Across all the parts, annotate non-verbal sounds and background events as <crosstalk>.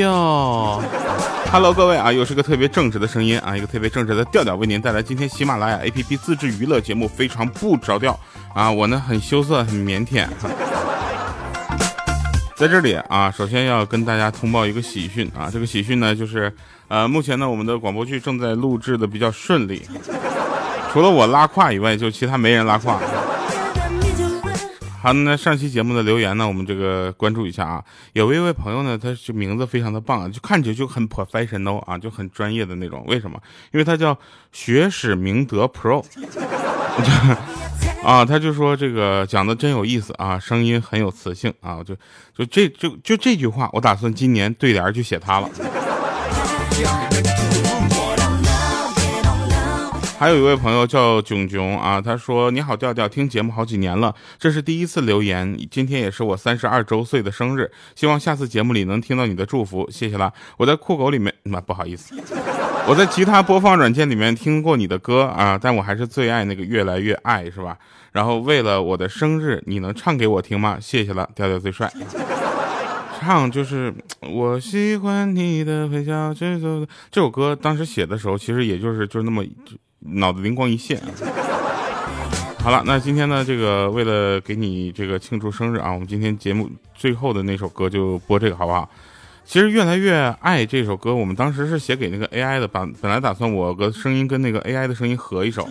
哟，Hello，各位啊，又是个特别正直的声音啊，一个特别正直的调调，为您带来今天喜马拉雅 APP 自制娱乐节目，非常不着调啊，我呢很羞涩，很腼腆。在这里啊，首先要跟大家通报一个喜讯啊，这个喜讯呢就是，呃，目前呢我们的广播剧正在录制的比较顺利，除了我拉胯以外，就其他没人拉胯。好，那上期节目的留言呢，我们这个关注一下啊。有一位朋友呢，他就名字非常的棒，就看起来就很 professional 啊，就很专业的那种。为什么？因为他叫学史明德 Pro。<laughs> 啊，他就说这个讲的真有意思啊，声音很有磁性啊，就就这就就这句话，我打算今年对联就写他了。还有一位朋友叫囧囧啊，他说：“你好调调，听节目好几年了，这是第一次留言，今天也是我三十二周岁的生日，希望下次节目里能听到你的祝福，谢谢啦。我在酷狗里面，那 <laughs> 不好意思，我在其他播放软件里面听过你的歌啊，但我还是最爱那个越来越爱，是吧？然后为了我的生日，你能唱给我听吗？谢谢了，调调最帅。唱就是我喜欢你的微笑，这首这首歌当时写的时候，其实也就是就那么。”脑子灵光一现，好了，那今天呢，这个为了给你这个庆祝生日啊，我们今天节目最后的那首歌就播这个好不好？其实越来越爱这首歌，我们当时是写给那个 AI 的，本本来打算我个声音跟那个 AI 的声音合一首，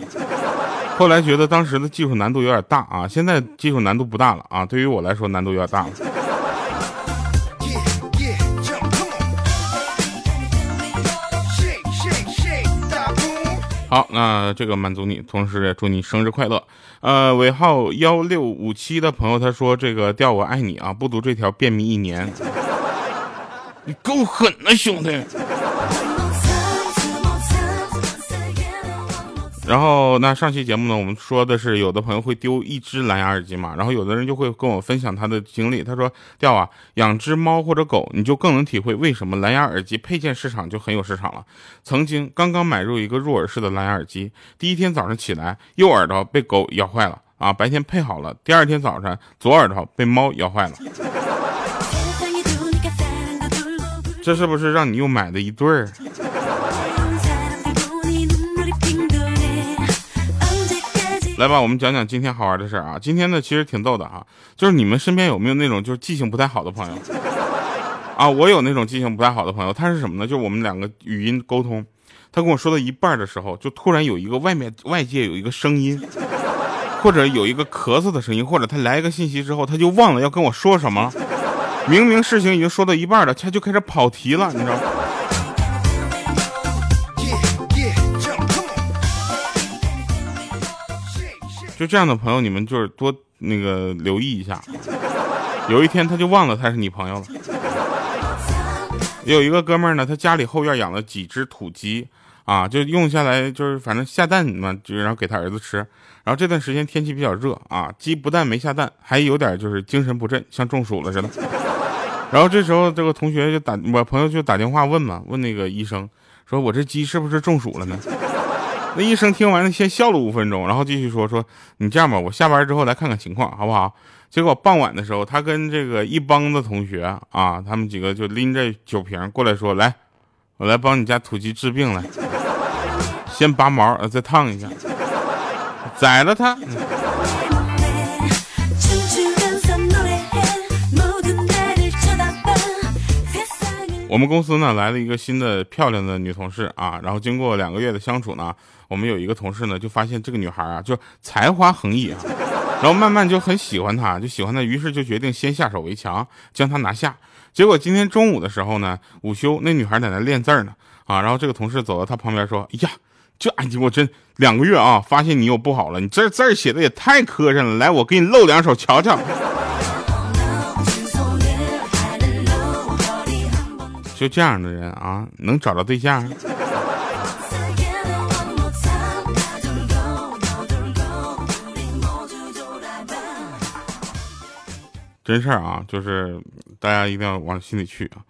后来觉得当时的技术难度有点大啊，现在技术难度不大了啊，对于我来说难度有点大了。好，那这个满足你，同时也祝你生日快乐。呃，尾号幺六五七的朋友他说：“这个调我爱你啊，不读这条便秘一年，你够狠呐，兄弟。”然后那上期节目呢，我们说的是有的朋友会丢一只蓝牙耳机嘛，然后有的人就会跟我分享他的经历。他说：“掉啊，养只猫或者狗，你就更能体会为什么蓝牙耳机配件市场就很有市场了。曾经刚刚买入一个入耳式的蓝牙耳机，第一天早上起来，右耳朵被狗咬坏了啊，白天配好了，第二天早上左耳朵被猫咬坏了，这是不是让你又买的一对儿？”来吧，我们讲讲今天好玩的事儿啊！今天呢，其实挺逗的啊，就是你们身边有没有那种就是记性不太好的朋友啊？我有那种记性不太好的朋友，他是什么呢？就是我们两个语音沟通，他跟我说到一半的时候，就突然有一个外面外界有一个声音，或者有一个咳嗽的声音，或者他来一个信息之后，他就忘了要跟我说什么，明明事情已经说到一半了，他就开始跑题了，你知道吗？就这样的朋友，你们就是多那个留意一下。有一天他就忘了他是你朋友了。有一个哥们儿呢，他家里后院养了几只土鸡啊，就用下来就是反正下蛋嘛，就然后给他儿子吃。然后这段时间天气比较热啊，鸡不但没下蛋，还有点就是精神不振，像中暑了似的。然后这时候这个同学就打我朋友就打电话问嘛，问那个医生，说我这鸡是不是中暑了呢？<laughs> 那医生听完先笑了五分钟，然后继续说：“说你这样吧，我下班之后来看看情况，好不好？”结果傍晚的时候，他跟这个一帮子同学啊，他们几个就拎着酒瓶过来说：“来，我来帮你家土鸡治病来，先拔毛，再烫一下，宰了它。”我们公司呢来了一个新的漂亮的女同事啊，然后经过两个月的相处呢，我们有一个同事呢就发现这个女孩啊就才华横溢啊，然后慢慢就很喜欢她，就喜欢她，于是就决定先下手为强，将她拿下。结果今天中午的时候呢，午休那女孩在那练字呢啊，然后这个同事走到她旁边说：“哎呀，这哎我真两个月啊，发现你又不好了，你这字写的也太磕碜了，来我给你露两手瞧瞧。”就这样的人啊，能找着对象？真事儿啊，就是大家一定要往心里去啊。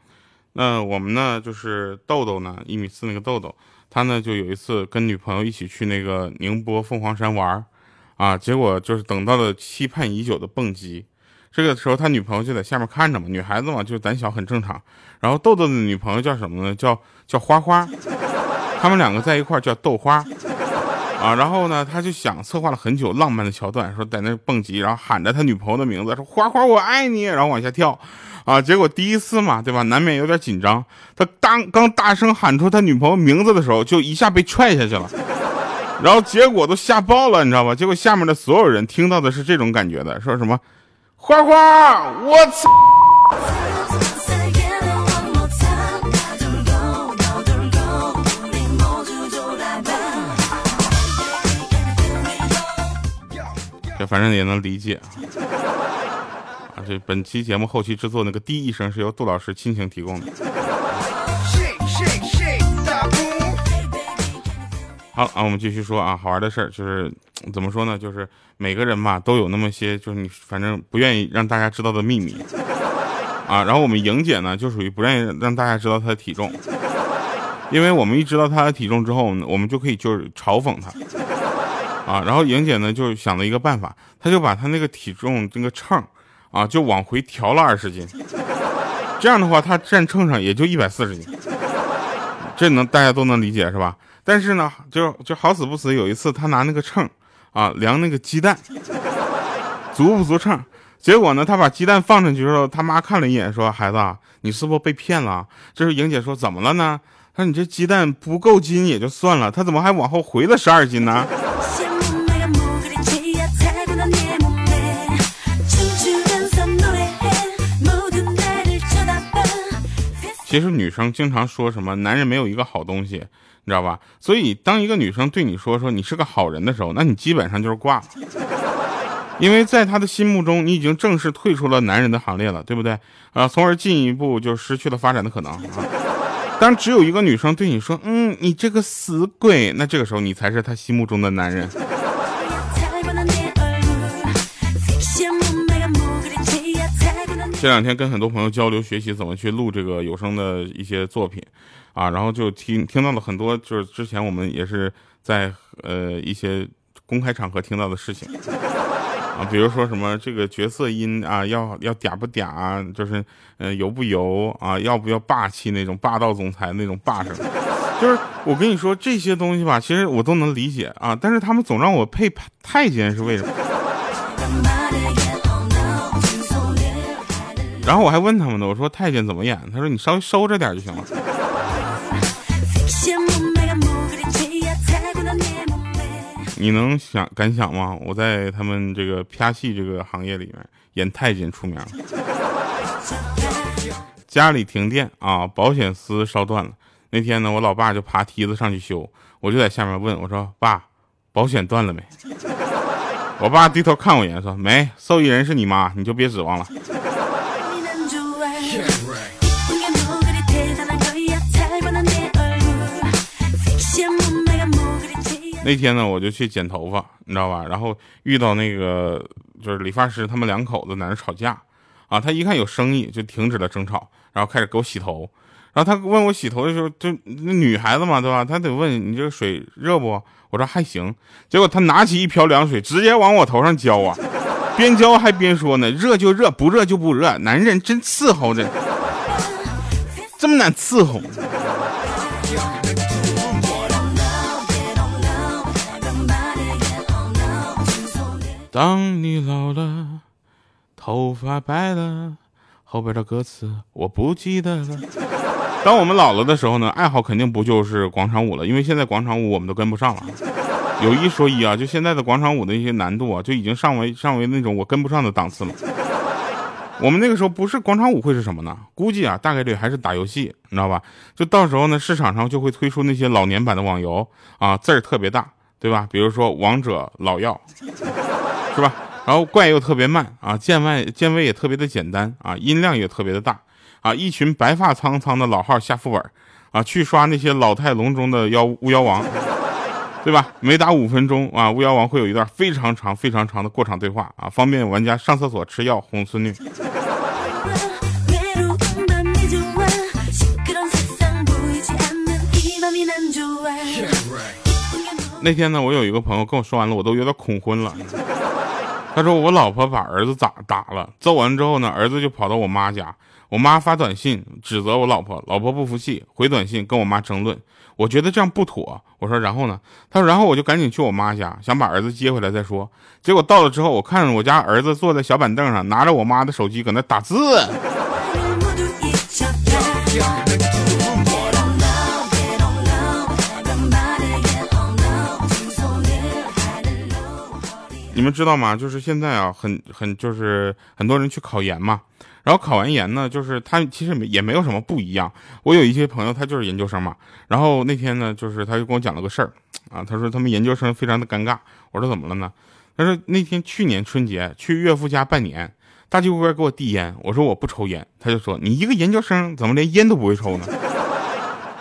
那我们呢，就是豆豆呢，一米四那个豆豆，他呢就有一次跟女朋友一起去那个宁波凤凰山玩儿啊，结果就是等到了期盼已久的蹦极。这个时候他女朋友就在下面看着嘛，女孩子嘛就胆小很正常。然后豆豆的女朋友叫什么呢？叫叫花花，他们两个在一块儿叫豆花。啊，然后呢，他就想策划了很久浪漫的桥段，说在那蹦极，然后喊着他女朋友的名字，说花花我爱你，然后往下跳。啊，结果第一次嘛，对吧？难免有点紧张。他当刚大声喊出他女朋友名字的时候，就一下被踹下去了。然后结果都吓爆了，你知道吧？结果下面的所有人听到的是这种感觉的，说什么？花花，我操！反正也能理解啊。这本期节目后期制作那个第一声是由杜老师亲情提供的。好啊，我们继续说啊，好玩的事儿就是怎么说呢？就是每个人嘛都有那么些，就是你反正不愿意让大家知道的秘密啊。然后我们莹姐呢就属于不愿意让大家知道她的体重，因为我们一知道她的体重之后，我们就可以就是嘲讽她啊。然后莹姐呢就想了一个办法，她就把她那个体重这个秤啊就往回调了二十斤，这样的话她站秤上也就一百四十斤，这能大家都能理解是吧？但是呢，就就好死不死，有一次她拿那个秤啊量那个鸡蛋足不足秤，结果呢，他把鸡蛋放上去之后，他妈看了一眼，说：“孩子，你是不是被骗了？”这时候莹姐说：“怎么了呢？”他说：“你这鸡蛋不够斤也就算了，他怎么还往后回了十二斤呢？”其实女生经常说什么男人没有一个好东西，你知道吧？所以当一个女生对你说说你是个好人的时候，那你基本上就是挂了，因为在她的心目中你已经正式退出了男人的行列了，对不对？啊，从而进一步就失去了发展的可能啊。当只有一个女生对你说，嗯，你这个死鬼，那这个时候你才是她心目中的男人。这两天跟很多朋友交流学习怎么去录这个有声的一些作品，啊，然后就听听到了很多就是之前我们也是在呃一些公开场合听到的事情，<laughs> 啊，比如说什么这个角色音啊要要嗲不嗲，就是嗯油不油啊，要不要霸气那种霸道总裁那种霸声，就是我跟你说这些东西吧，其实我都能理解啊，但是他们总让我配太监是为什么？然后我还问他们呢，我说太监怎么演？他说你稍微收着点就行了。你能想敢想吗？我在他们这个拍戏这个行业里面演太监出名了。家里停电啊，保险丝烧断了。那天呢，我老爸就爬梯子上去修，我就在下面问我说：“爸，保险断了没？”我爸低头看我一眼说：“没，受益人是你妈，你就别指望了。”那天呢，我就去剪头发，你知道吧？然后遇到那个就是理发师，他们两口子在那吵架，啊，他一看有生意，就停止了争吵，然后开始给我洗头。然后他问我洗头的时候，就那女孩子嘛，对吧？他得问你这个水热不？我说还行。结果他拿起一瓢凉水，直接往我头上浇啊，边浇还边说呢：“热就热，不热就不热。”男人真伺候着，这么难伺候。当你老了，头发白了，后边的歌词我不记得了。当我们老了的时候呢，爱好肯定不就是广场舞了，因为现在广场舞我们都跟不上了。有一说一啊，就现在的广场舞的一些难度啊，就已经上为上为那种我跟不上的档次了。我们那个时候不是广场舞会是什么呢？估计啊，大概率还是打游戏，你知道吧？就到时候呢，市场上就会推出那些老年版的网游啊，字儿特别大，对吧？比如说王者老药。是吧？然后怪又特别慢啊，键外键位也特别的简单啊，音量也特别的大啊，一群白发苍苍的老号下副本啊，去刷那些老态龙钟的妖巫妖王，对吧？每打五分钟啊，巫妖王会有一段非常长、非常长的过场对话啊，方便玩家上厕所、吃药、哄孙女。那天呢，我有一个朋友跟我说完了，我都有点恐婚了。他说我老婆把儿子咋打了，揍完之后呢，儿子就跑到我妈家，我妈发短信指责我老婆，老婆不服气，回短信跟我妈争论。我觉得这样不妥，我说然后呢？他说然后我就赶紧去我妈家，想把儿子接回来再说。结果到了之后，我看着我家儿子坐在小板凳上，拿着我妈的手机搁那打字。<laughs> 你们知道吗？就是现在啊，很很就是很多人去考研嘛，然后考完研呢，就是他其实也没有什么不一样。我有一些朋友，他就是研究生嘛，然后那天呢，就是他就跟我讲了个事儿啊，他说他们研究生非常的尴尬。我说怎么了呢？他说那天去年春节去岳父家拜年，大舅哥给我递烟，我说我不抽烟，他就说你一个研究生怎么连烟都不会抽呢？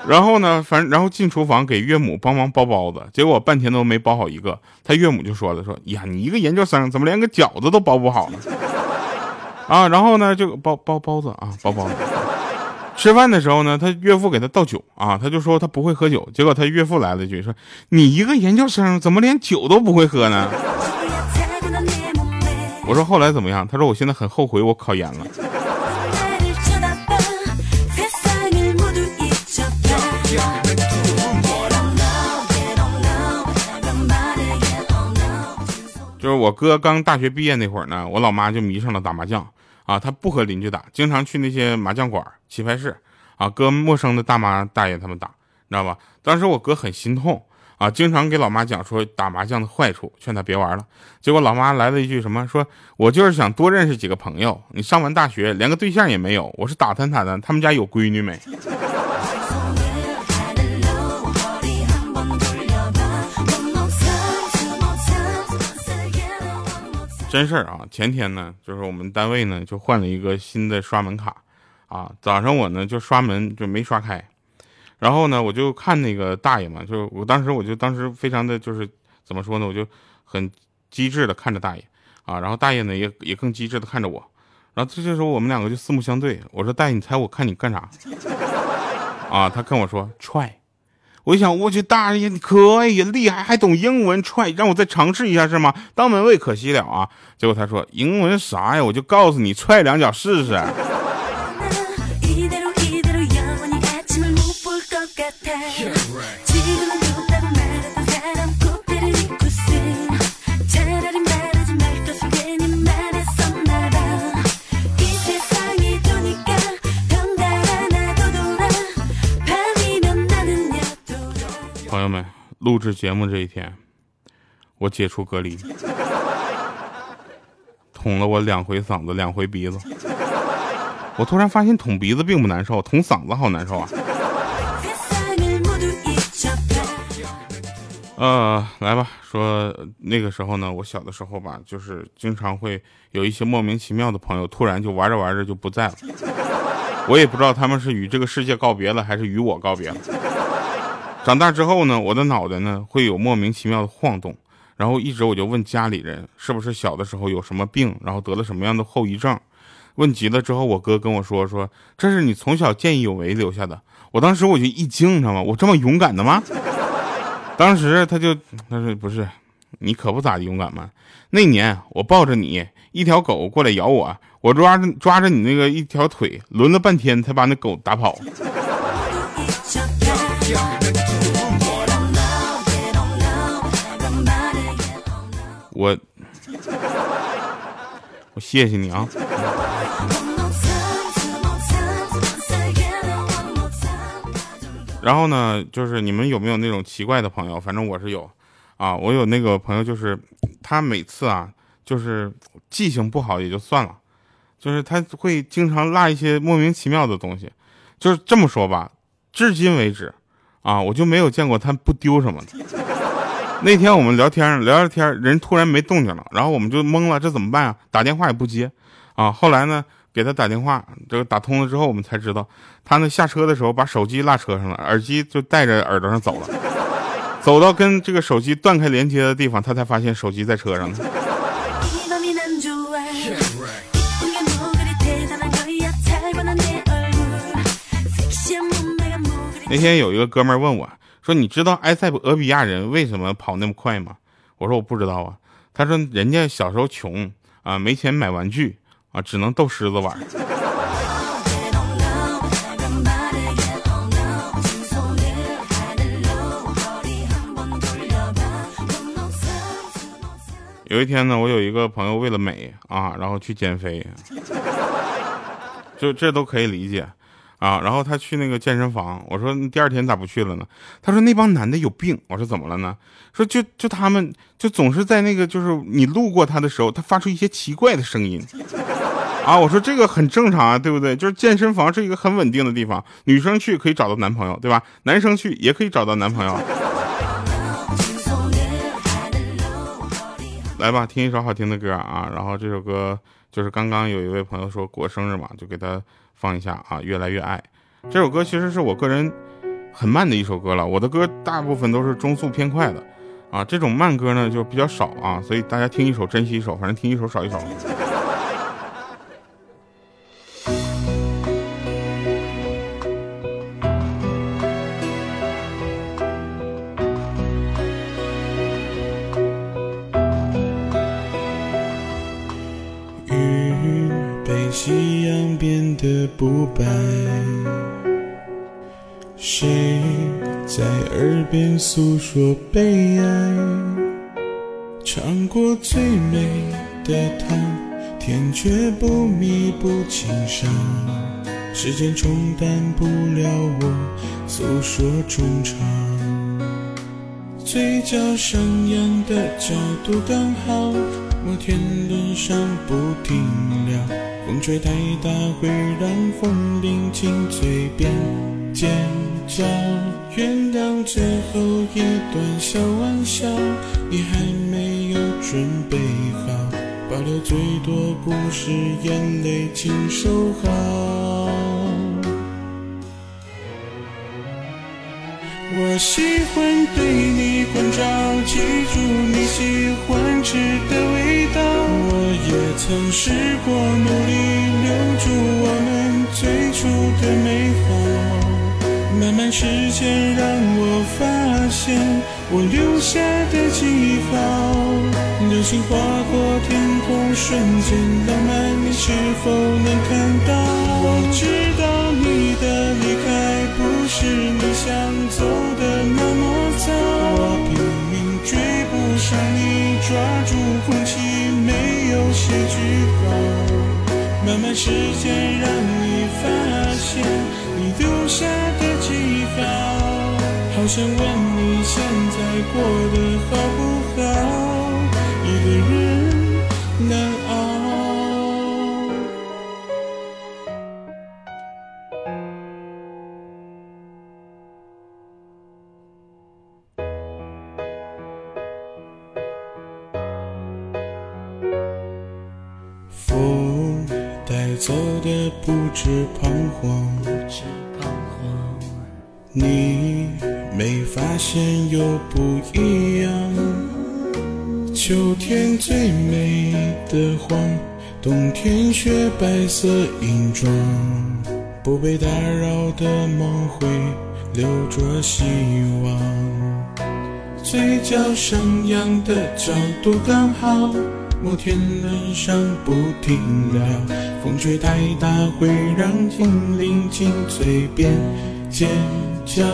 然后呢，反正然后进厨房给岳母帮忙包包子，结果半天都没包好一个。他岳母就说了：“说呀，你一个研究生怎么连个饺子都包不好呢？” <laughs> 啊，然后呢就包包包子啊，包包子。吃饭的时候呢，他岳父给他倒酒啊，他就说他不会喝酒。结果他岳父来了一句说：“你一个研究生怎么连酒都不会喝呢？” <laughs> 我说后来怎么样？他说我现在很后悔我考研了。我哥刚大学毕业那会儿呢，我老妈就迷上了打麻将啊。他不和邻居打，经常去那些麻将馆、棋牌室啊，跟陌生的大妈大爷他们打，你知道吧？当时我哥很心痛啊，经常给老妈讲说打麻将的坏处，劝他别玩了。结果老妈来了一句什么？说我就是想多认识几个朋友。你上完大学连个对象也没有，我是打探他的，他们家有闺女没？真事儿啊！前天呢，就是我们单位呢就换了一个新的刷门卡，啊，早上我呢就刷门就没刷开，然后呢我就看那个大爷嘛，就我当时我就当时非常的就是怎么说呢，我就很机智的看着大爷啊，然后大爷呢也也更机智的看着我，然后这时候我们两个就四目相对，我说大爷你猜我看你干啥？<laughs> 啊，他跟我说踹。我一想，我去，大爷，你可以厉害，还懂英文，踹，让我再尝试一下是吗？当门卫可惜了啊！结果他说英文啥呀？我就告诉你，踹两脚试试。录制节目这一天，我解除隔离，捅了我两回嗓子，两回鼻子。我突然发现捅鼻子并不难受，捅嗓子好难受啊！呃，来吧，说那个时候呢，我小的时候吧，就是经常会有一些莫名其妙的朋友，突然就玩着玩着就不在了。我也不知道他们是与这个世界告别了，还是与我告别了。长大之后呢，我的脑袋呢会有莫名其妙的晃动，然后一直我就问家里人是不是小的时候有什么病，然后得了什么样的后遗症。问急了之后，我哥跟我说说这是你从小见义勇为留下的。我当时我就一惊，你知道吗？我这么勇敢的吗？<laughs> 当时他就他说不是，你可不咋的勇敢吗？那年我抱着你，一条狗过来咬我，我抓着抓着你那个一条腿，抡了半天才把那狗打跑。<laughs> 我，我谢谢你啊。然后呢，就是你们有没有那种奇怪的朋友？反正我是有，啊，我有那个朋友，就是他每次啊，就是记性不好也就算了，就是他会经常落一些莫名其妙的东西。就是这么说吧，至今为止，啊，我就没有见过他不丢什么的。那天我们聊天聊聊天，人突然没动静了，然后我们就懵了，这怎么办啊？打电话也不接，啊，后来呢，给他打电话，这个打通了之后，我们才知道，他呢下车的时候把手机落车上了，耳机就戴着耳朵上走了，走到跟这个手机断开连接的地方，他才发现手机在车上呢。那天有一个哥们问我。说你知道埃塞俄比亚人为什么跑那么快吗？我说我不知道啊。他说人家小时候穷啊，没钱买玩具啊，只能逗狮子玩。有一天呢，我有一个朋友为了美啊，然后去减肥，<laughs> 就这都可以理解啊。然后他去那个健身房，我说你第二天咋不去了呢？他说那帮男的有病。我说怎么了呢？说就就他们就总是在那个就是你路过他的时候，他发出一些奇怪的声音啊。我说这个很正常啊，对不对？就是健身房是一个很稳定的地方，女生去可以找到男朋友，对吧？男生去也可以找到男朋友。来吧，听一首好听的歌啊！然后这首歌就是刚刚有一位朋友说过生日嘛，就给他放一下啊，《越来越爱》这首歌其实是我个人很慢的一首歌了，我的歌大部分都是中速偏快的啊，这种慢歌呢就比较少啊，所以大家听一首珍惜一首，反正听一首少一首。说悲哀？尝过最美的糖，甜却不弥补情伤。时间冲淡不了我诉说衷肠。嘴角上扬的角度刚好，摩天轮上不停聊。风吹太大会让风铃紧嘴边尖叫，原谅最后一段小玩笑，你还没有准备好，保留最多故事，眼泪请收好。我喜欢对你关照，记住你喜欢吃的味道。我也曾试过努力留住我们最初的美好，慢慢时间让我发现我留下的记号。流星划过天空，瞬间浪漫，你是否能看到？我知道你的离开不是你想走的那么早，我拼命追不上你，抓住空气没。有些句号，慢慢时间让你发现你留下的好，好想问你现在过得好不好？一个人没发现又不一样。秋天最美的黄，冬天雪白色银装。不被打扰的梦会留着希望，嘴角上扬的角度刚好。摩天轮上不停聊，风吹太大会让风铃进嘴边尖叫。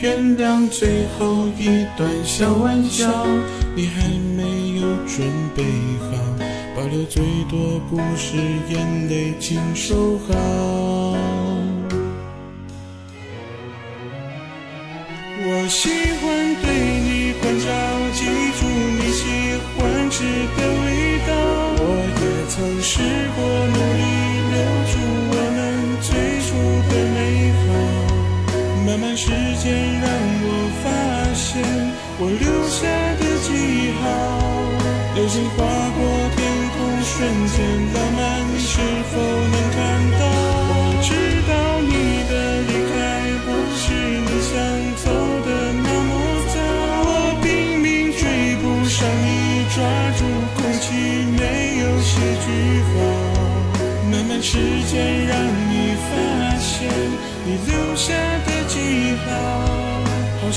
原谅最后一段小玩笑，你还没有准备好，保留最多不是，眼泪请收好。我喜欢对你关照，记住你喜欢吃的味道，我也。曾试过时间让我发现我留下的记号。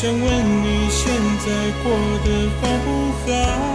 想问你现在过得好不好？